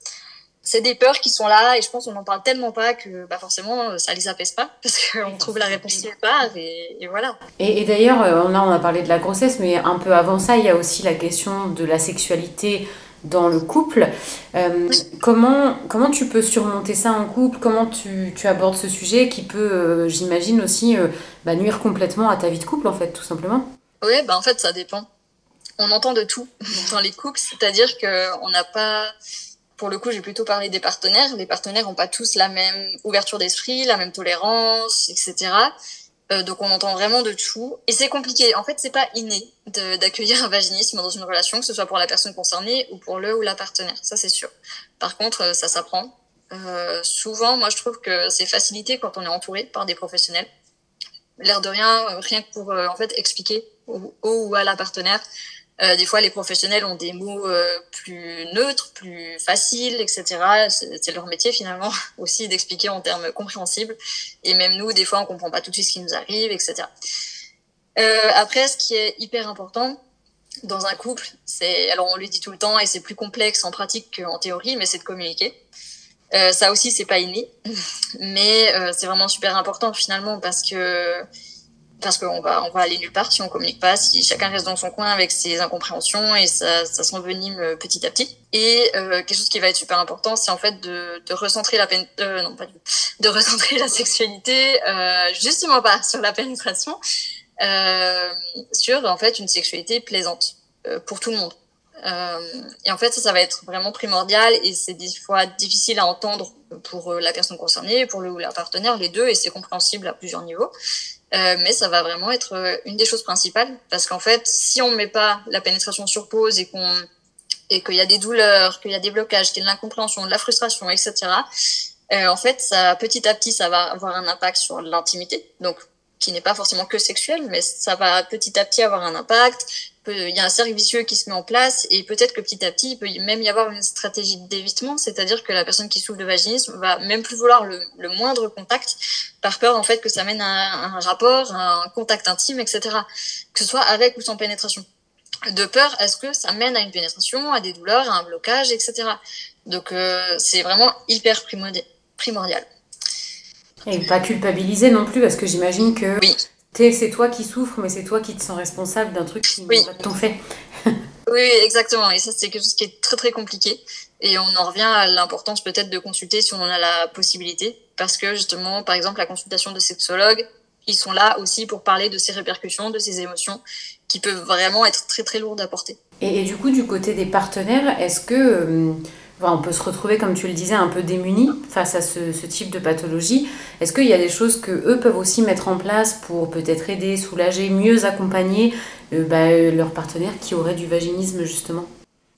c'est des peurs qui sont là et je pense qu'on n'en parle tellement pas que bah forcément ça les apaise pas parce qu'on trouve la réponse quelque part et, et voilà. Et, et d'ailleurs euh, là on a parlé de la grossesse mais un peu avant ça il y a aussi la question de la sexualité dans le couple. Euh, comment, comment tu peux surmonter ça en couple? Comment tu, tu abordes ce sujet qui peut, euh, j'imagine aussi, bah, nuire complètement à ta vie de couple en fait tout simplement? Oui bah en fait ça dépend. On entend de tout dans les couples, c'est-à-dire qu'on n'a pas pour le coup, j'ai plutôt parlé des partenaires. Les partenaires n'ont pas tous la même ouverture d'esprit, la même tolérance, etc. Euh, donc on entend vraiment de tout et c'est compliqué. En fait, c'est pas inné d'accueillir un vaginisme dans une relation, que ce soit pour la personne concernée ou pour le ou la partenaire. Ça c'est sûr. Par contre, euh, ça s'apprend. Euh, souvent, moi je trouve que c'est facilité quand on est entouré par des professionnels. L'air de rien, rien que pour en fait expliquer au, au ou à la partenaire euh, des fois, les professionnels ont des mots euh, plus neutres, plus faciles, etc. C'est leur métier finalement aussi d'expliquer en termes compréhensibles. Et même nous, des fois, on comprend pas tout de suite ce qui nous arrive, etc. Euh, après, ce qui est hyper important, dans un couple, c'est, alors on le dit tout le temps et c'est plus complexe en pratique qu'en théorie, mais c'est de communiquer. Ça aussi, c'est pas inné, mais c'est vraiment super important finalement parce que parce qu'on va on va aller nulle part si on communique pas, si chacun reste dans son coin avec ses incompréhensions et ça, ça s'envenime euh, petit à petit. Et euh, quelque chose qui va être super important, c'est en fait de, recentrer la peine, euh, non pas de recentrer la sexualité justement pas sur la pénétration, sur en fait une sexualité plaisante pour tout le monde. Euh, et en fait, ça, ça va être vraiment primordial et c'est des fois difficile à entendre pour la personne concernée, pour le ou la partenaire, les deux, et c'est compréhensible à plusieurs niveaux. Euh, mais ça va vraiment être une des choses principales parce qu'en fait, si on ne met pas la pénétration sur pause et qu'on et qu'il y a des douleurs, qu'il y a des blocages, qu'il y a de l'incompréhension, de la frustration, etc. Euh, en fait, petit à petit, ça va avoir un impact sur l'intimité. Donc qui n'est pas forcément que sexuel, mais ça va petit à petit avoir un impact. Il y a un cercle vicieux qui se met en place et peut-être que petit à petit, il peut même y avoir une stratégie d'évitement, c'est-à-dire que la personne qui souffre de vaginisme va même plus vouloir le, moindre contact par peur en fait que ça mène à un, rapport, à un contact intime, etc. Que ce soit avec ou sans pénétration. De peur est ce que ça mène à une pénétration, à des douleurs, à un blocage, etc. Donc euh, c'est vraiment hyper primordial. Et pas culpabiliser non plus, parce que j'imagine que oui. c'est toi qui souffres, mais c'est toi qui te sens responsable d'un truc qui oui. n'est pas ton fait. oui, exactement. Et ça, c'est quelque chose qui est très très compliqué. Et on en revient à l'importance peut-être de consulter si on en a la possibilité. Parce que justement, par exemple, la consultation de sexologues, ils sont là aussi pour parler de ces répercussions, de ces émotions qui peuvent vraiment être très très lourdes à porter. Et, et du coup, du côté des partenaires, est-ce que... Euh, on peut se retrouver, comme tu le disais, un peu démunis face à ce, type de pathologie. Est-ce qu'il y a des choses que eux peuvent aussi mettre en place pour peut-être aider, soulager, mieux accompagner euh, bah, leurs partenaires qui auraient du vaginisme justement?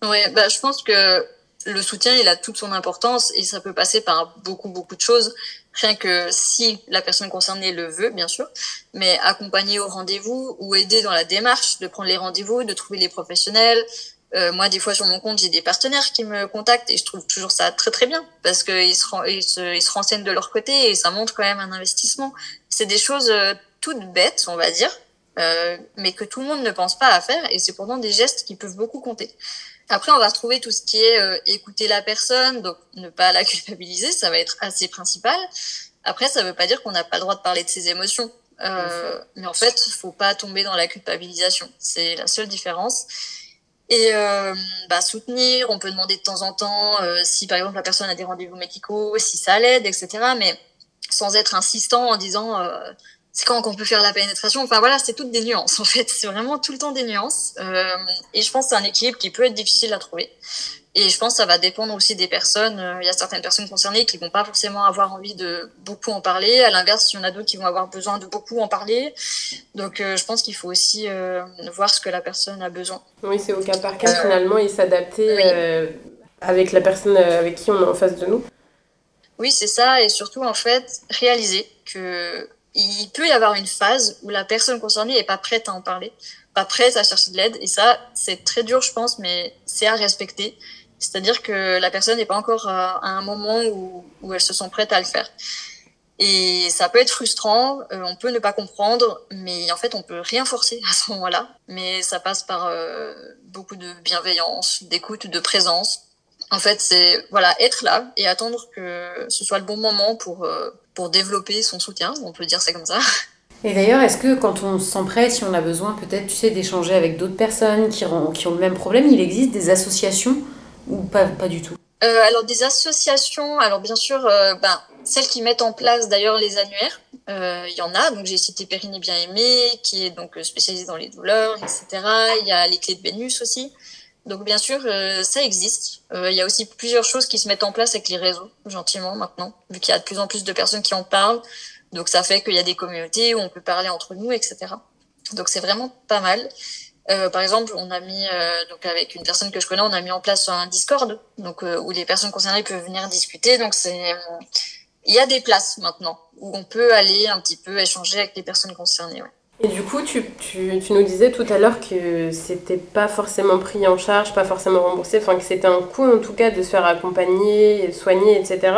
Oui, bah, je pense que le soutien, il a toute son importance et ça peut passer par beaucoup, beaucoup de choses. Rien que si la personne concernée le veut, bien sûr, mais accompagner au rendez-vous ou aider dans la démarche de prendre les rendez-vous, de trouver les professionnels, euh, moi, des fois, sur mon compte, j'ai des partenaires qui me contactent et je trouve toujours ça très très bien parce qu'ils se, ils se, ils se renseignent de leur côté et ça montre quand même un investissement. C'est des choses euh, toutes bêtes, on va dire, euh, mais que tout le monde ne pense pas à faire et c'est pourtant des gestes qui peuvent beaucoup compter. Après, on va retrouver tout ce qui est euh, écouter la personne, donc ne pas la culpabiliser, ça va être assez principal. Après, ça ne veut pas dire qu'on n'a pas le droit de parler de ses émotions. Euh, mais en fait, faut pas tomber dans la culpabilisation. C'est la seule différence et euh, bah, soutenir. On peut demander de temps en temps euh, si par exemple la personne a des rendez-vous médicaux, si ça l'aide, etc. Mais sans être insistant en disant euh, c'est quand qu'on peut faire la pénétration. Enfin voilà, c'est toutes des nuances en fait. C'est vraiment tout le temps des nuances. Euh, et je pense que c'est un équilibre qui peut être difficile à trouver. Et je pense que ça va dépendre aussi des personnes. Euh, il y a certaines personnes concernées qui vont pas forcément avoir envie de beaucoup en parler. À l'inverse, il y en a d'autres qui vont avoir besoin de beaucoup en parler. Donc, euh, je pense qu'il faut aussi euh, voir ce que la personne a besoin. Oui, c'est au cas par cas finalement et s'adapter avec la personne avec qui on est en face de nous. Oui, c'est ça. Et surtout, en fait, réaliser que il peut y avoir une phase où la personne concernée est pas prête à en parler, pas prête à chercher de l'aide. Et ça, c'est très dur, je pense, mais c'est à respecter. C'est-à-dire que la personne n'est pas encore à, un moment où, elle se sent prête à le faire. Et ça peut être frustrant, euh, on peut ne pas comprendre, mais en fait, on peut rien forcer à ce moment-là. Mais ça passe par euh, beaucoup de bienveillance, d'écoute, de présence. En fait, c'est voilà être là et attendre que ce soit le bon moment pour euh, pour développer son soutien. On peut dire ça comme ça. Et d'ailleurs, est-ce que quand on se sent prêt, si on a besoin peut-être, tu sais, d'échanger avec d'autres personnes qui ont le même problème, il existe des associations ou pas, du tout euh, Alors des associations, alors bien sûr, euh, ben, celles qui mettent en place d'ailleurs les annuaires, euh, il y en a. Donc j'ai cité Périnée Bien Aimé, qui est donc spécialisée dans les douleurs, etc. Il y a les clés de Vénus aussi. Donc bien sûr, ça existe. il y a aussi plusieurs choses qui se mettent en place avec les réseaux, gentiment maintenant, vu qu'il y a de plus en plus de personnes qui en parlent. Donc ça fait qu'il y a des communautés où on peut parler entre nous, etc. Donc c'est vraiment pas mal. Euh, par exemple, on a mis, euh, donc avec une personne que je connais, on a mis en place un Discord, donc euh, où les personnes concernées peuvent venir discuter. Donc c'est, il y a des places maintenant où on peut aller un petit peu échanger avec les personnes concernées. Et du coup, tu, tu, tu, nous disais tout à l'heure que c'était pas forcément pris en charge, pas forcément remboursé, enfin que c'était un coût en tout cas de se faire accompagner, soigner, etc.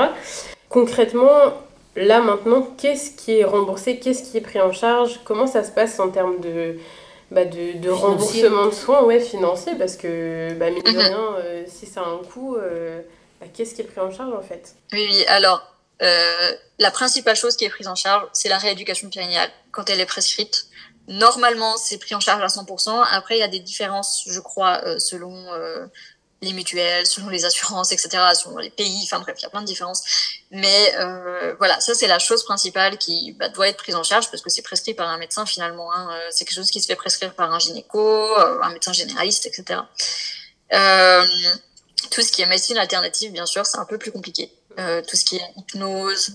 Concrètement, là maintenant, qu'est-ce qui est remboursé, qu'est-ce qui est pris en charge, comment ça se passe en termes de bah, de, de remboursement de soins ouais, financiers parce que, bah, mine de mhm. rien, euh, si ça a un coût, euh, bah, qu'est-ce qui est pris en charge en fait? Oui, oui. Alors, euh, la principale chose qui est prise en charge, c'est la rééducation périnéale quand elle est prescrite. Normalement, c'est pris en charge à 100%. Après, il y a des différences, je crois, selon les mutuelles, selon les assurances, etc., selon les pays, enfin bref, il y a plein de différences. Mais euh, voilà, ça c'est la chose principale qui bah, doit être prise en charge parce que c'est prescrit par un médecin finalement. Hein. Euh, c'est quelque chose qui se fait prescrire par un gynéco, euh, un médecin généraliste, etc. Tout ce qui est médecine alternative, bien sûr, c'est un peu plus compliqué. Tout ce qui est hypnose,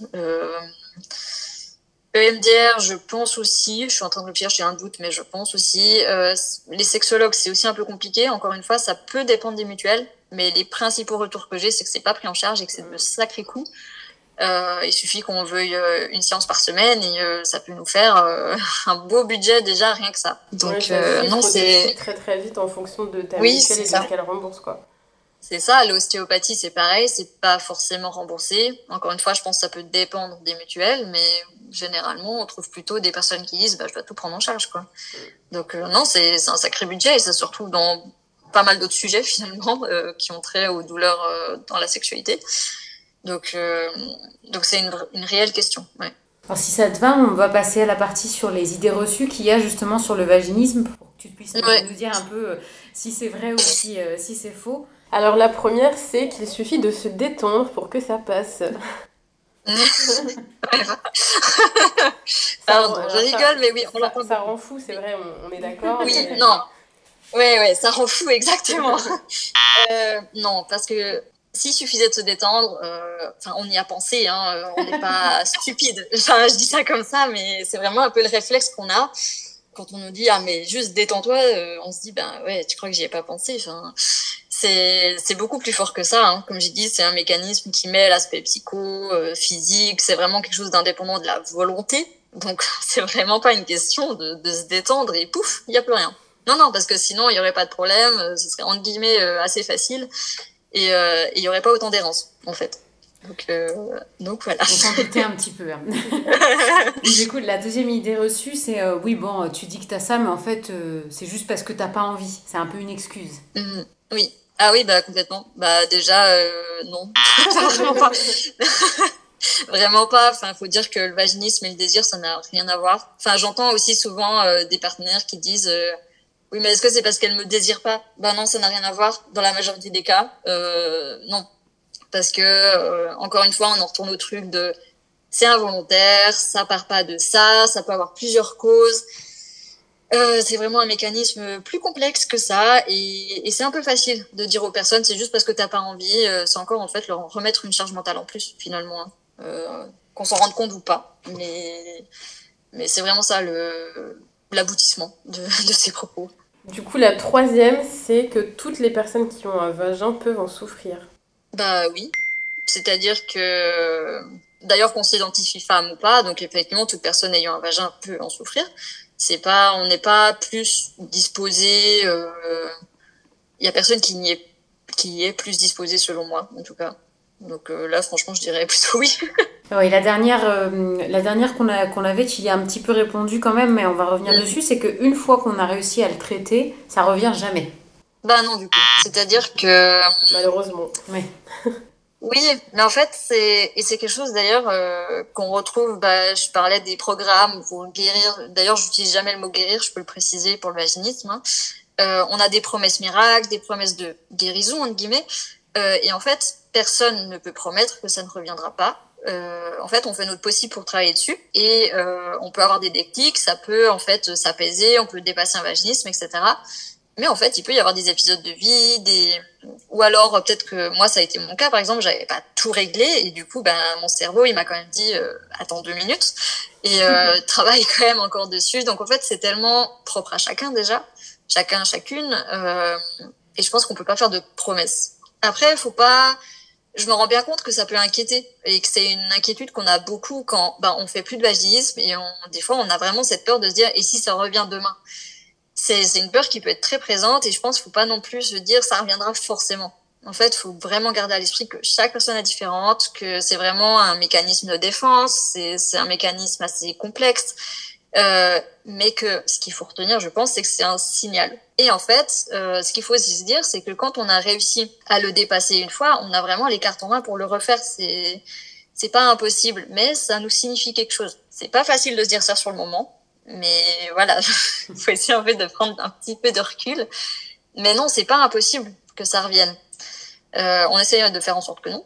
EMDR, je pense aussi, je suis en train de réfléchir, j'ai un doute, mais je pense aussi. Euh, les sexologues, c'est aussi un peu compliqué. Encore une fois, ça peut dépendre des mutuelles, mais les principaux retours que j'ai, c'est que c'est pas pris en charge et que c'est de sacrés coûts. Euh, il suffit qu'on veuille euh, une séance par semaine et euh, ça peut nous faire euh, un beau budget déjà, rien que ça. Donc, non, c'est. très très vite en fonction de ta oui, mutuelle et de ce qu'elle rembourse, quoi. C'est ça, l'ostéopathie c'est pareil, c'est pas forcément remboursé. Encore une fois, je pense que ça peut dépendre des mutuelles, mais généralement on trouve plutôt des personnes qui disent bah, je dois tout prendre en charge. quoi. Donc euh, non, c'est un sacré budget et ça se retrouve dans pas mal d'autres sujets finalement euh, qui ont trait aux douleurs euh, dans la sexualité. Donc donc c'est une, une, réelle question. Ouais. Alors si ça te va, on va passer à la partie sur les idées reçues qu'il y a justement sur le vaginisme pour que tu puisses nous dire un peu si c'est vrai ou si, si c'est faux. Alors la première, c'est qu'il suffit de se détendre pour que ça passe. Pardon, je rigole, mais oui, on ça, ça rend fou, c'est vrai, on, est d'accord. Oui, non. Oui, oui, ça rend fou, exactement. euh, non, parce que s'il suffisait de se détendre, euh, enfin, on y a pensé, hein, on n'est pas stupide. Enfin, je dis ça comme ça, mais c'est vraiment un peu le réflexe qu'on a quand on nous dit ah mais juste détends-toi, euh, on se dit ben ouais, tu crois que j'y ai pas pensé. Enfin, c'est beaucoup plus fort que ça. Hein. Comme j'ai dit, c'est un mécanisme qui met l'aspect psycho, euh, physique. C'est vraiment quelque chose d'indépendant de la volonté. Donc c'est vraiment pas une question de, de se détendre et pouf, il y a plus rien. Non non, parce que sinon il y aurait pas de problème. Euh, ce serait entre guillemets assez facile et il y aurait pas autant d'errance en fait. Donc, euh, donc voilà. On s'en doutait un petit peu. Hein. du coup, la deuxième idée reçue, c'est euh, oui, bon, tu dis que tu as ça, mais en fait, euh, c'est juste parce que tu pas envie. C'est un peu une excuse. Mhm. oui. Ah oui, bah complètement. Bah déjà, non. Vraiment pas. Vraiment pas. Enfin, il faut dire que le vaginisme et le désir, ça n'a rien à voir. Enfin, j'entends aussi souvent des partenaires qui disent oui, mais est-ce que c'est parce qu'elle me désire pas? Bah non, ça n'a rien à voir. Dans la majorité des cas, non parce que euh, encore une fois on en retourne au truc de c'est involontaire, ça part pas de ça, ça peut avoir plusieurs causes. Euh, c'est vraiment un mécanisme plus complexe que ça et, et c'est un peu facile de dire aux personnes c'est juste parce que t'as pas envie, euh, c'est encore en fait leur remettre une charge mentale en plus finalement, hein. euh, qu'on s'en rende compte ou pas. Mais, mais c'est vraiment ça le l'aboutissement de, de ces propos. Du coup, la troisième, c'est que toutes les personnes qui ont un vagin peuvent en souffrir. Bah oui. C'est-à-dire que, d'ailleurs qu'on s'identifie femme ou pas, donc effectivement toute personne ayant un vagin peut en souffrir. C'est pas, on n'est pas plus disposé. Il euh, y a personne qui n'y est, qui est plus disposé selon moi, en tout cas. Donc euh, là, franchement, je dirais plutôt oui. oui, la dernière, euh, la dernière qu'on a qu'on avait, tu y as un petit peu répondu quand même, mais on va revenir mm. dessus. C'est qu'une fois qu'on a réussi à le traiter, ça revient jamais. Bah non, du coup. C'est-à-dire que. Malheureusement. Oui. Oui, mais en fait, c'est et c'est quelque chose d'ailleurs euh, qu'on retrouve. Bah, je parlais des programmes pour guérir. D'ailleurs, j'utilise jamais le mot guérir. Je peux le préciser pour le vaginisme. Hein. Euh, on a des promesses miracles, des promesses de guérison entre guillemets. Euh, et en fait, personne ne peut promettre que ça ne reviendra pas. En fait, on fait notre possible pour travailler dessus et on peut avoir des déclics. Ça peut en fait s'apaiser. On peut dépasser un vaginisme, etc. Mais en fait, il peut y avoir des épisodes de vie, des ou alors peut-être que moi ça a été mon cas par exemple, j'avais pas tout réglé et du coup ben mon cerveau il m'a quand même dit euh, attends deux minutes et euh, travaille quand même encore dessus. Donc en fait c'est tellement propre à chacun déjà, chacun chacune euh, et je pense qu'on peut pas faire de promesses. Après faut pas je me rends bien compte que ça peut inquiéter et que c'est une inquiétude qu'on a beaucoup quand ben, on fait plus de vaginisme et on, des fois on a vraiment cette peur de se dire et si ça revient demain? C'est une peur qui peut être très présente et je pense qu'il faut pas non plus se dire ça reviendra forcément. En fait, il faut vraiment garder à l'esprit que chaque personne est différente, que c'est vraiment un mécanisme de défense, c'est un mécanisme assez complexe. Euh, mais que ce qu'il faut retenir, je pense, c'est que c'est un signal. Et en fait, euh, ce qu'il faut aussi se dire, c'est que quand on a réussi à le dépasser une fois, on a vraiment les cartes en main pour le refaire. C'est c'est pas impossible, mais ça nous signifie quelque chose. C'est pas facile de se dire ça sur le moment, mais voilà, il faut essayer en fait de prendre un petit peu de recul. Mais non, c'est pas impossible que ça revienne. Euh, on essaye de faire en sorte que non.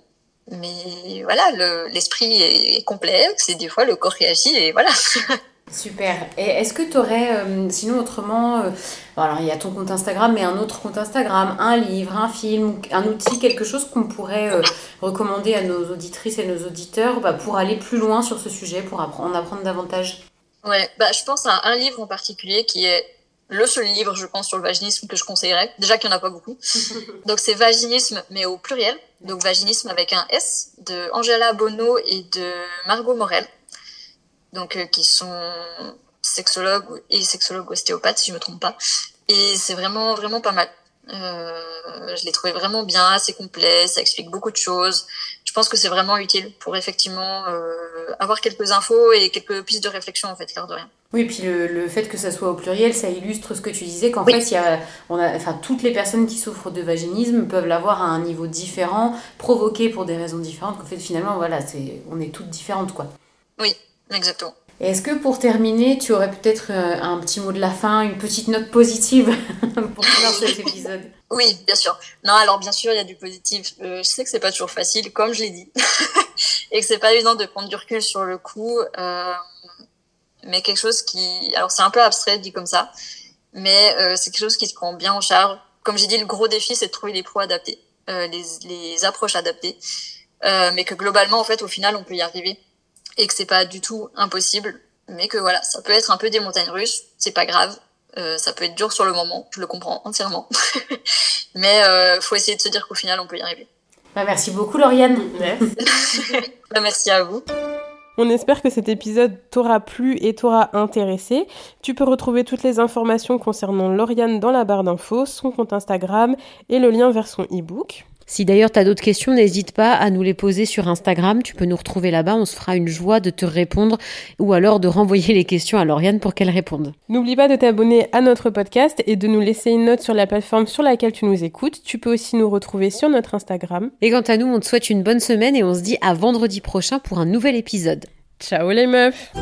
Mais voilà, l'esprit est complexe et des fois le corps réagit et voilà. Super. Et est-ce que tu aurais, euh, sinon autrement, euh, alors il y a ton compte Instagram, mais un autre compte Instagram, un livre, un film, un outil, quelque chose qu'on pourrait recommander à nos auditrices et nos auditeurs bah, pour aller plus loin sur ce sujet, pour en apprendre davantage? Ouais, bah, je pense à un livre en particulier qui est le seul livre, je pense, sur le vaginisme que je conseillerais. Déjà qu'il n'y en a pas beaucoup. Donc c'est Vaginisme, mais au pluriel. Donc Vaginisme avec un S, de Angela Bono et de Margot Morel donc euh, qui sont sexologues et sexologues ostéopathes, si je me trompe pas. Et c'est vraiment, vraiment pas mal. Euh, je l'ai trouvé vraiment bien, assez complet, ça explique beaucoup de choses. Je pense que c'est vraiment utile pour effectivement euh, avoir quelques infos et quelques pistes de réflexion en fait, l'air de rien. Oui, puis le, le, fait que ça soit au pluriel, ça illustre ce que tu disais, qu'en fait, il y a, on a, enfin, toutes les personnes qui souffrent de vaginisme peuvent l'avoir à un niveau différent, provoqué pour des raisons différentes, qu'en fait, finalement, voilà, c'est, on est toutes différentes, quoi. Oui, Exactement. Est-ce que pour terminer, tu aurais peut-être euh, un petit mot de la fin, une petite note positive pour finir cet épisode? Oui, bien sûr. Non, alors bien sûr, il y a du positif. Euh, je sais que c'est pas toujours facile, comme je l'ai dit, et que c'est pas évident de prendre du recul sur le coup. Euh, mais quelque chose qui, alors c'est un peu abstrait dit comme ça, mais c'est quelque chose qui se prend bien en charge. Comme j'ai dit, le gros défi, c'est de trouver les pros adaptés, les, les approches adaptées, mais que globalement, en fait, au final, on peut y arriver et que c'est pas du tout impossible, mais que voilà, ça peut être un peu des montagnes russes, c'est pas grave, euh, ça peut être dur sur le moment, je le comprends entièrement, mais euh, faut essayer de se dire qu'au final on peut y arriver. Bah, merci beaucoup Lauriane. Merci. bah, merci à vous. On espère que cet épisode t'aura plu et t'aura intéressé. Tu peux retrouver toutes les informations concernant Lauriane dans la barre d'infos, son compte Instagram et le lien vers son e-book. Si d'ailleurs tu as d'autres questions, n'hésite pas à nous les poser sur Instagram. Tu peux nous retrouver là-bas. On se fera une joie de te répondre ou alors de renvoyer les questions à Lauriane pour qu'elle réponde. N'oublie pas de t'abonner à notre podcast et de nous laisser une note sur la plateforme sur laquelle tu nous écoutes. Tu peux aussi nous retrouver sur notre Instagram. Et quant à nous, on te souhaite une bonne semaine et on se dit à vendredi prochain pour un nouvel épisode. Ciao les meufs